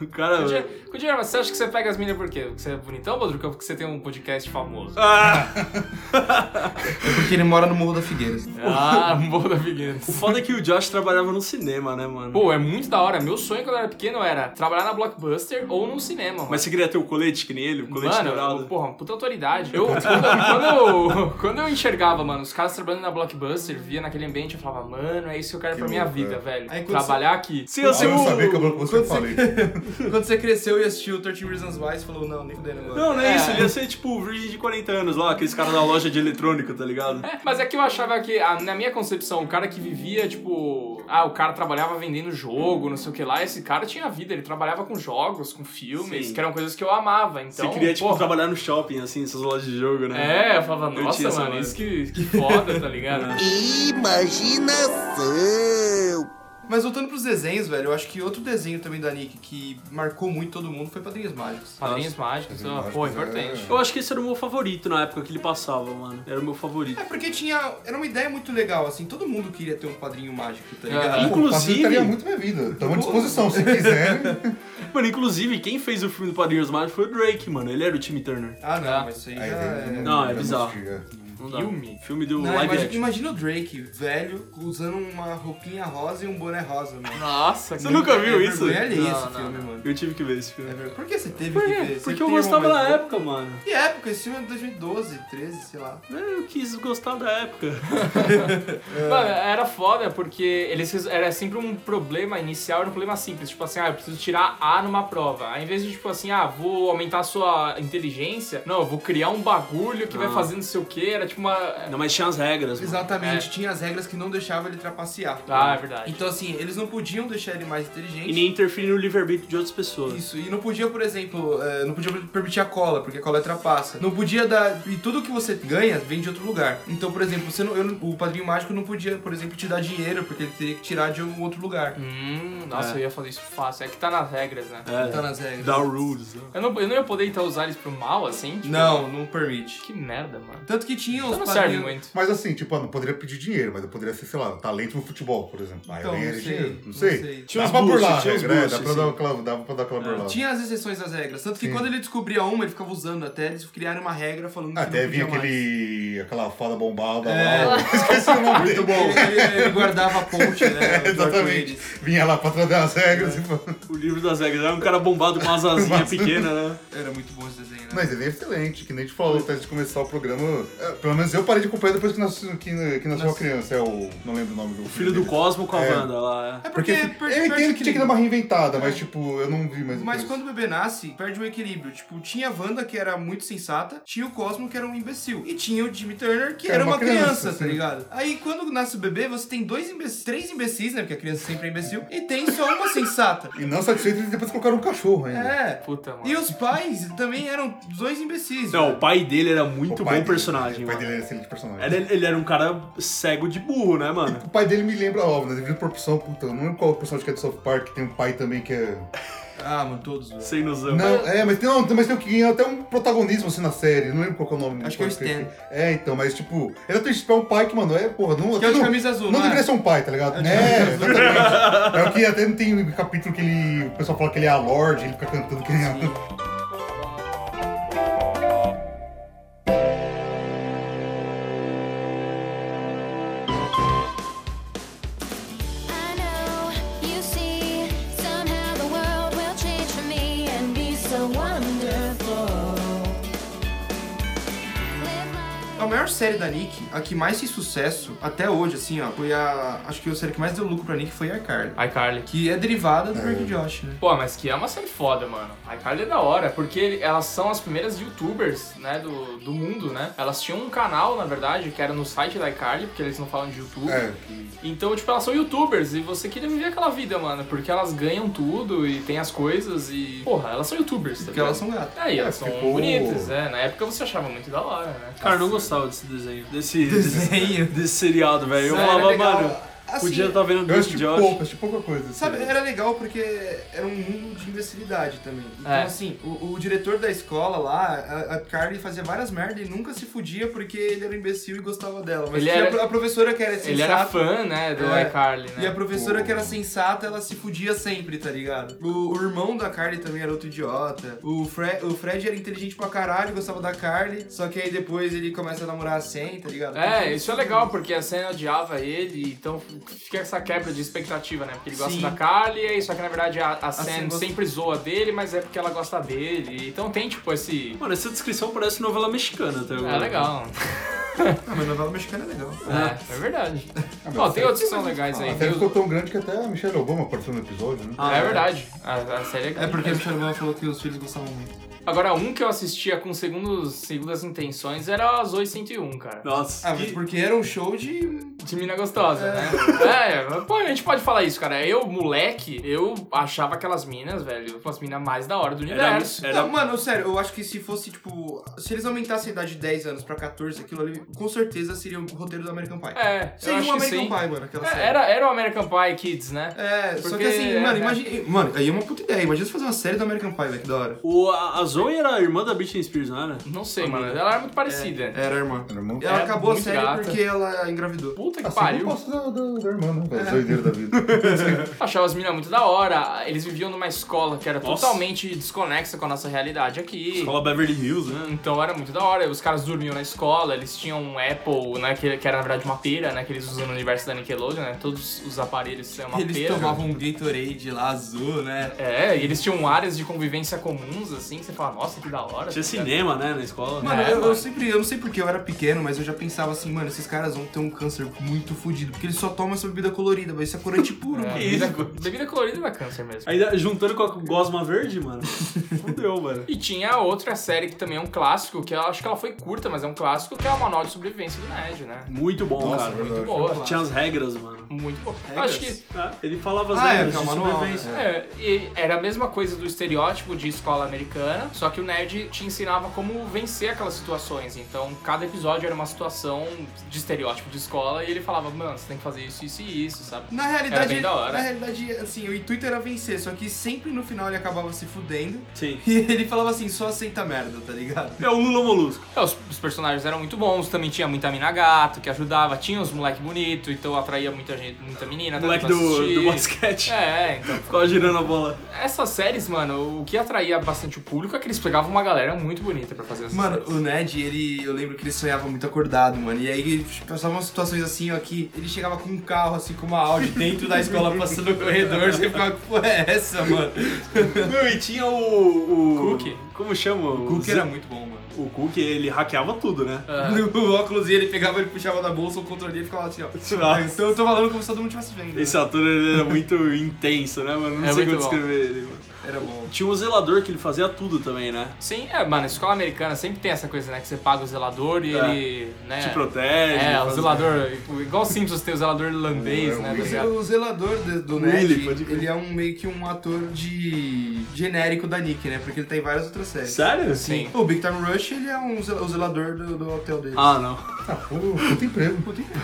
O cara. Com dinheiro- você acha que você pega as minas por quê? Porque você é bonitão, Bodruca? Ou porque você tem um podcast famoso? Ah! É porque ele mora no Morro da Figueiras. Ah, bom da Figueiras. O foda é que o Josh trabalhava no cinema, né, mano? Pô, é muito da hora. Meu sonho quando eu era pequeno era trabalhar na Blockbuster ou num cinema, mano. Mas você queria ter o colete que nem ele? O colete Mano, dourado? eu, porra, puta autoridade. Eu, quando, quando eu, quando eu enxergava, mano, os caras trabalhando na Blockbuster, via naquele ambiente, eu falava, mano, é isso que eu quero Que pra minha louco, vida, é. velho. Aí Trabalhar aqui. Se eu Ah, eu não o- sabia que eu você quando falei. Quando você cresceu e assistiu 13 Reasons Why, você falou, não, nem fudendo agora. Não, não é, É. isso. Ele ia ser tipo o virgem de 40 anos lá, aqueles caras da loja de eletrônica, tá ligado? É, mas é que eu achava que, ah, na minha concepção, o cara que vivia, tipo, ah, o cara trabalhava vendendo jogo, não sei o que lá, esse cara tinha vida, ele trabalhava com jogos, com filmes, Sim. que eram coisas que eu amava, então... você queria, tipo, porra, trabalhar no shopping, assim, essas lojas de jogo, né? É, eu falava, Eu nossa, tinha essa mano, vibe. isso que, que foda, tá ligado? Imaginação. Mas voltando pros desenhos, velho, eu acho que outro desenho também da Nick que marcou muito todo mundo foi Padrinhos Mágicos. Padrinhos mágicos, ó, Mágicos, pô, é. importante. Eu acho que esse era o meu favorito na época que ele passava, mano. Era o meu favorito. É porque tinha. Era uma ideia muito legal, assim, todo mundo queria ter um padrinho mágico, tá Ah. ligado? Pô, Inclusive- facilitaria muito minha vida. Estamos à disposição, se quiserem. Mano, inclusive, quem fez o filme do Padrinhos Mágicos foi o Drake, mano. Ele era o Timmy Turner. Ah, não, Ah. mas isso aí Aí, já é. Não, é bizarro. É. Não dá. Filme? Filme do Não, live imagina, action. imagina o Drake, velho, usando uma roupinha rosa e um boné rosa, mano. Nossa, Você nunca viu é isso? vergonha alheia esse não, filme, não. mano. Eu tive que ver esse É filme. ver- Por que você teve Por que quê? ver? Você Porque eu tem gostava da época, mano. Que época? Esse filme é de 2012, 13, sei lá. Eu quis gostar da época. Mano, era foda porque eles res- era sempre um problema inicial, era um problema simples, tipo assim, ah, eu preciso tirar A numa prova. Aí, em vez de tipo assim, ah, vou aumentar a sua inteligência, não, eu vou criar um bagulho que vai Ah. fazer não sei o que, era tipo uma Não, mas tinha as regras, mano. Exatamente, É. tinha as regras que não deixavam ele trapacear. Ah, é verdade. Então, assim, eles não podiam deixar ele mais inteligente. E nem interferir no livre-arbítrio de outras pessoas. Isso, e não podia, por exemplo, eh, não podia permitir a cola, porque a cola é trapaça. Não podia dar. E tudo que você ganha vem de outro lugar. Então, por exemplo, você não, eu o padrinho mágico não podia, por exemplo, te dar dinheiro, porque ele teria que tirar de um outro lugar. Hum, nossa, É. eu ia fazer isso fácil. É que tá nas regras, né? É, Tá nas regras. da rules. né? Eu não, eu não ia poder então usar eles pro mal, assim? Tipo, Não, não permite. Que merda, mano. Tanto que tinha os Isso não serve padrinhos. muito. Mas assim, tipo, eu não poderia pedir dinheiro, mas eu poderia ser, sei lá, talento no futebol, por exemplo. Aí Então, eu não ganharia sei, dinheiro. Não não sei. sei. Tinha os pra burlar, a tinha os regra, é, dá pra dar aquela, dá pra dar aquela burlada. Tinha as exceções das regras. Tanto que Sim. quando ele descobria uma, ele ficava usando até eles criaram uma regra falando Até que não vinha podia mais. aquele. aquela fada bombada É. lá. Esqueci o nome dele. Muito bom. Ele, ele guardava a ponte, né? Exatamente. Vinha lá pra trazer as regras e pô. O livro das regras. Era um cara bombado com uma asazinha pequena, né? Era muito bom esse desenho, né? Mas ele é excelente, que nem a gente falou antes de começar o programa. É, pelo menos eu parei de acompanhar depois que nasceu, que, que nasceu a criança. É o. Não lembro o nome do O filho do. Cosmo com a É. Wanda lá. É Porque porque, eu per- perde entendo que tinha que dar uma reinventada, mas tipo, eu não vi mais Mas depois. quando o bebê nasce, perde o equilíbrio. Tipo, tinha a Wanda, que era muito sensata, tinha o Cosmo, que era um imbecil. E tinha o Jimmy Turner, que era, uma criança, tá sim. ligado? Aí quando nasce o bebê, você tem dois imbecis, três imbecis, né? Porque a criança sempre é imbecil, e tem só uma sensata. E não satisfeito, eles depois colocaram um cachorro ainda. É. Puta, mano. E os pais também eram dois imbecis. Não, o pai dele era muito bom dele- personagem, pai dele era excelente personagem. Ele, ele era um cara cego de burro, né, mano? O pai dele me lembra, ó, né, devido proporção, puta, eu não lembro qual personagem que é do South Park, que tem um pai também que é. Ah, mano, todos. velho. Sem noção. Não, é, mas tem, não, mas tem um que ganha até um protagonismo assim na série, não lembro qual que é o nome. Acho que é o Stan. É, então, mas tipo, ele até é um pai que, mano, é, porra, não. Que é o de não- camisa azul, Não não é? deveria ser um pai, tá ligado? É o de É, exatamente. É o que até tem um capítulo que ele. O pessoal fala que ele é a Lorde, ele fica cantando que nem a. A maior série da Nick, a que mais fez sucesso até hoje, assim, ó, foi a. Acho que a série que mais deu lucro pra Nick foi a iCarly. iCarly. Que é derivada do Drake e Josh, né? Pô, mas que é uma série foda, mano. A iCarly é da hora, porque elas são as primeiras youtubers, né, do, do mundo, né? Elas tinham um canal, na verdade, que era no site da iCarly, porque eles não falam de YouTube. É. Então, tipo, elas são youtubers e você queria viver aquela vida, mano, porque elas ganham tudo e tem as coisas e. Porra, elas são youtubers, tá Porque elas são gatas. É, e elas É, são ficou- bonitas, é. Na época você achava muito da hora, né? Cara, não gostava desse desenho. Desse, Desenho. Desse, desse seriado, velho. Eu falava, mano, Assim, podia estar vendo Eu Drake assisti Josh. pouco, assisti pouca coisa. assim. Sabe, era legal porque era um mundo de imbecilidade também. Então, É. assim, o, o diretor da escola lá, a, a Carly fazia várias merdas e nunca se fudia porque ele era imbecil e gostava dela. Mas Ele tinha era- a, professora que era sensata. Ele era fã, né, do É. iCarly, né? E a professora que era sensata, ela se fudia sempre, tá ligado? O, o irmão da Carly também era outro idiota. O, Fre o Fred era inteligente pra caralho, gostava da Carly. Só que aí depois ele começa a namorar a Sen, tá ligado? É, isso é legal, porque a Senna odiava ele, então fica essa quebra de expectativa, né? Porque ele gosta Sim. da Carly, só que na verdade a, a gosta- sempre zoa dele, mas é porque ela gosta dele. Então tem, tipo, esse... Mano, essa descrição parece novela mexicana até agora. É legal. Ah, mas novela mexicana é legal. É, é verdade. Ah, a tem outros que são legais aí. A Tem série os- ficou tão grande que até a Michelle Obama apareceu no episódio, né? Ah, é verdade. A, a série é É grande porque a. Michelle Obama falou que os filhos gostavam muito. Agora, um que eu assistia com segundos, segundas intenções era as 801, cara. Nossa, Ah, mas que- porque era um show de. De mina gostosa, né? É, mas, pô, a gente pode falar isso, cara. Eu, moleque, eu achava aquelas minas, velho, as minas mais da hora do Era- universo. era- Não, mano, sério, eu acho que se fosse, tipo. Se eles aumentassem a idade de 10 anos pra 14, aquilo ali, com certeza seria o roteiro do American Pie. É, eu Seria acho um que American sim. Pie, mano, aquela É, série. Era, era o American Pie Kids, né? É, só Porque- que assim, mano, é, imagina. Mano, aí é uma puta ideia. Imagina você fazer uma série do American Pie, velho, que da hora. O, a- as Zoe era a irmã da Britney Spears, não era? Não sei, mano. Ela era muito parecida. Era a irmã. Era. Ela É, acabou a muito série gata. porque ela engravidou. Puta que Assim eu pariu. gosto da, da, da irmã, né? Da zoideira da vida. Eu achava as meninas muito da hora. Eles viviam numa escola que era Nossa. totalmente desconexa com a nossa realidade aqui. Escola Beverly Hills, né? Então era muito da hora. Os caras dormiam na escola, eles tinham um Apple, né? Que, que era na verdade uma pera, né? Que eles usam no universo da Nickelodeon, né? Todos os aparelhos são uma Eles pera. tomavam um Gatorade lá azul, né? É, e eles tinham áreas de convivência comuns, assim, que você nossa, que da hora. Tinha tá cinema, né, na escola. Mano, É, eu, eu mano. sempre, eu não sei porque eu era pequeno, mas eu já pensava assim, mano, esses caras vão ter um câncer muito fodido, porque eles só tomam essa bebida colorida, vai ser corante puro, É, mano. bebida, bebida colorida dá câncer mesmo. Ainda juntando com a gosma verde, mano. Fudeu, mano. E tinha outra série que também é um clássico, que eu acho que ela foi curta, mas é um clássico, que é o Manual de Sobrevivência do Nerd, né? Muito bom, Nossa, cara. é. Muito boa. Tinha as regras, mano. Muito boa. Regras? Acho que Ah, ele falava as Ah, é, regras é de manual, sobrevivência. É, e era a mesma coisa do estereótipo de escola americana, só que o nerd te ensinava como vencer aquelas situações. Então, cada episódio era uma situação de estereótipo de escola e ele falava, mano, você tem que fazer isso, isso e isso, sabe? Na Era realidade, bem da hora. na realidade, assim, o intuito era vencer, só que sempre no final ele acabava se fudendo. Sim. E ele falava assim, só aceita merda, tá ligado? É o Lula Molusco. É, os, os personagens eram muito bons, também tinha muita mina gato que ajudava, tinha os moleque bonito, então atraía muita gente, muita menina. Moleque do, do basquete. É, então. Ficava girando a bola. Essas séries, mano, o que atraía bastante o público é que eles pegavam uma galera muito bonita pra fazer essas Mano, séries. o Ned, ele, eu lembro que ele sonhava muito acordado, mano. E aí ele passava umas situações assim, ó, que ele chegava com um carro, assim, com uma Audi dentro da escola, passando no corredor. Você ficava, que porra é essa, mano? Meu, e tinha o. o Cookie. Como chama? O Cook era muito bom, mano. O Cookie, ele hackeava tudo, né? O óculos ele pegava, ele puxava da bolsa o controle e ficava assim, ó. Nossa. Então eu tô falando como se todo mundo estivesse vendo. Esse né? ator ele era muito intenso, né, mano? Não É sei como descrever ele, mano. Era bom. Tinha um zelador que ele fazia tudo também, né? Sim, é, mano, a escola americana sempre tem essa coisa, né? Que você paga o zelador e É. ele, né? Te protege. É, o zelador, igual o Simpsons tem o zelador irlandês, É, né? o tá? O zelador de- do Willy, Ned, pode crer. ele é um meio que um ator de genérico da Nick, né? Porque ele tá em várias outras séries. Sério? Sim. O Big Time Rush, ele é um zel- o zelador do, do hotel dele. Ah, não. Ah, pô, puta emprego.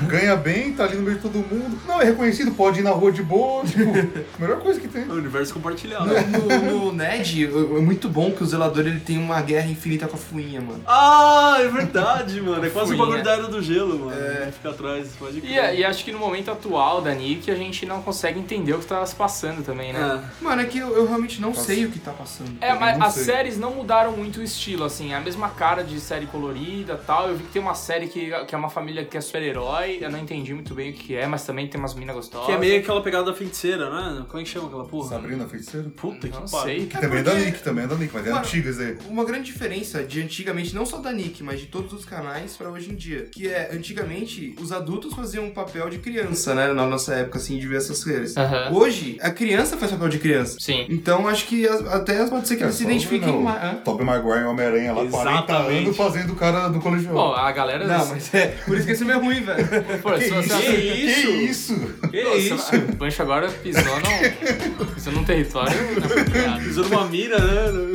Ganha bem, tá ali no meio de todo mundo. Não, é reconhecido, pode ir na rua de boa. Tipo, melhor coisa que tem. É o universo compartilhado. No, no Ned, é muito bom que o zelador ele tem uma guerra infinita com a fuinha, mano. Ah, é verdade, mano. É quase o bagulho da era do gelo, mano. É. Fica atrás, pode E, crer. e acho que no momento atual da Nick a gente não consegue entender o que tá se passando também, né? É. Mano, é que eu, eu realmente não sei o que tá passando. É, mas as sei. séries não mudaram muito o estilo, assim, é a mesma cara de série colorida e tal. Eu vi que tem uma série que, que é uma família que é super-herói, eu não entendi muito bem o que é, mas também tem umas minas gostosas. Que é meio aquela pegada da feiticeira, né? Como é que chama aquela porra? Sabrina Feiticeira. Puta que Não sei. Que também é da Nick, também é da Nick, mas é Mano, antiga isso aí. Uma grande diferença de antigamente, não só da Nick, mas de todos os canais pra hoje em dia. Que é, antigamente, os adultos faziam um papel de criança, né? Na nossa época, assim, de ver essas séries. Aham. Hoje, a criança faz papel de criança. Sim. Então, acho que as- até pode ser que eles se identifiquem mais. Hã? Tobey Maguire e Homem-Aranha lá, 40 Exatamente. anos fazendo o cara do colegial. Bom, a galera... Não, mas é. Por isso que esse filme é ruim, velho. Pô, se você- Que isso? Que isso? Que isso? O Pancho agora pisou num, pisou num território inapropriado. Pisou numa mira, né?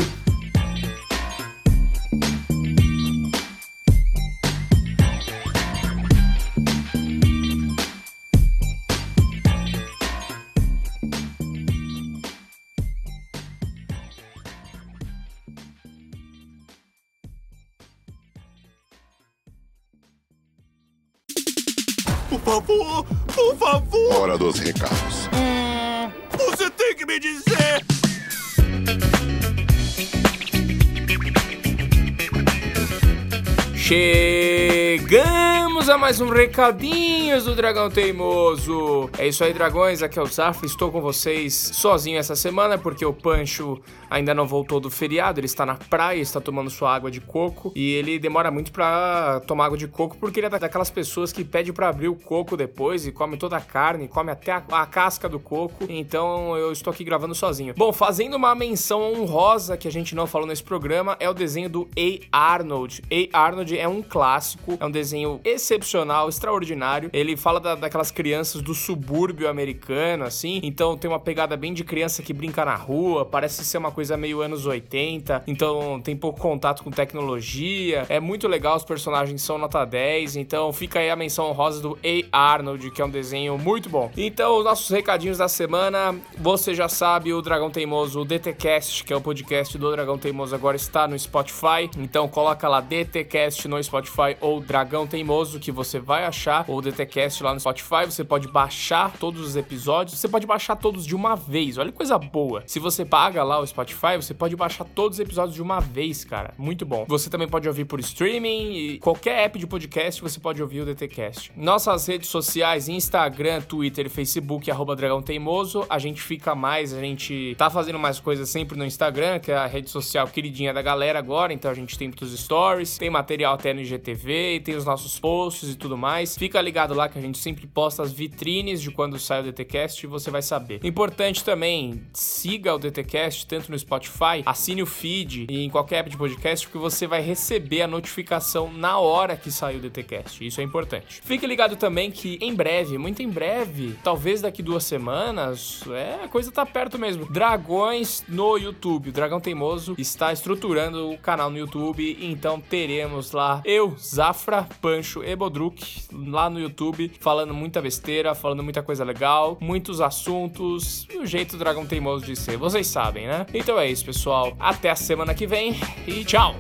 Por favor, por favor, Hora dos recados. tem que me dizer. Chegamos a mais um Recadinhos do Dragão Teimoso. É isso aí, dragões. Aqui é o Zaf. Estou com vocês sozinho essa semana porque o Pancho ainda não voltou do feriado. Ele está na praia, está tomando sua água de coco e ele demora muito pra tomar água de coco porque ele é daquelas pessoas que pede pra abrir o coco depois e come toda a carne, come até a, a casca do coco. Então eu estou aqui gravando sozinho. Bom, fazendo uma menção honrosa que a gente não falou nesse programa é o desenho do A. Arnold. A. Arnold É um clássico, é um desenho excepcional, extraordinário. Ele fala da- daquelas crianças do subúrbio americano, assim. Então tem uma pegada bem de criança que brinca na rua, parece ser uma coisa meio anos 80. Então tem pouco contato com tecnologia. É muito legal, os personagens são nota 10. Então fica aí a menção honrosa do A. Arnold, que é um desenho muito bom. Então, os nossos recadinhos da semana. Você já sabe, o Dragão Teimoso, o DTCast, que é o podcast do Dragão Teimoso, agora está no Spotify. Então coloca lá DTCast no Spotify ou Dragão Teimoso, que você vai achar, ou DTCast lá no Spotify. Você pode baixar todos os episódios. Você pode baixar todos de uma vez. Olha que coisa boa. Se você paga lá o Spotify, você pode baixar todos os episódios de uma vez, cara. Muito bom. Você também pode ouvir por streaming e qualquer app de podcast você pode ouvir o DTCast. Nossas redes sociais, Instagram, Twitter e Facebook, arroba Dragão Teimoso. A gente fica mais, a gente tá fazendo mais coisas sempre no Instagram, que é a rede social queridinha da galera agora. Então a gente tem muitos stories, tem material até no IGTV, e tem os nossos posts e tudo mais. Fica ligado lá que a gente sempre posta as vitrines de quando sai o DTCast e você vai saber. Importante também, siga o DTCast tanto no Spotify, assine o feed e em qualquer app de podcast, porque você vai receber a notificação na hora que sair o DTCast. Isso é importante. Fique ligado também que em breve, muito em breve, talvez daqui duas semanas, é, a coisa tá perto mesmo. Dragões no YouTube. O Dragão Teimoso está estruturando o canal no YouTube, então teremos lá eu, Zafra, Pancho e Bodruk lá no YouTube, falando muita besteira, falando muita coisa legal, muitos assuntos e o jeito Dragão Teimoso de ser. Vocês sabem, né? Então é isso, pessoal. Até a semana que vem e tchau!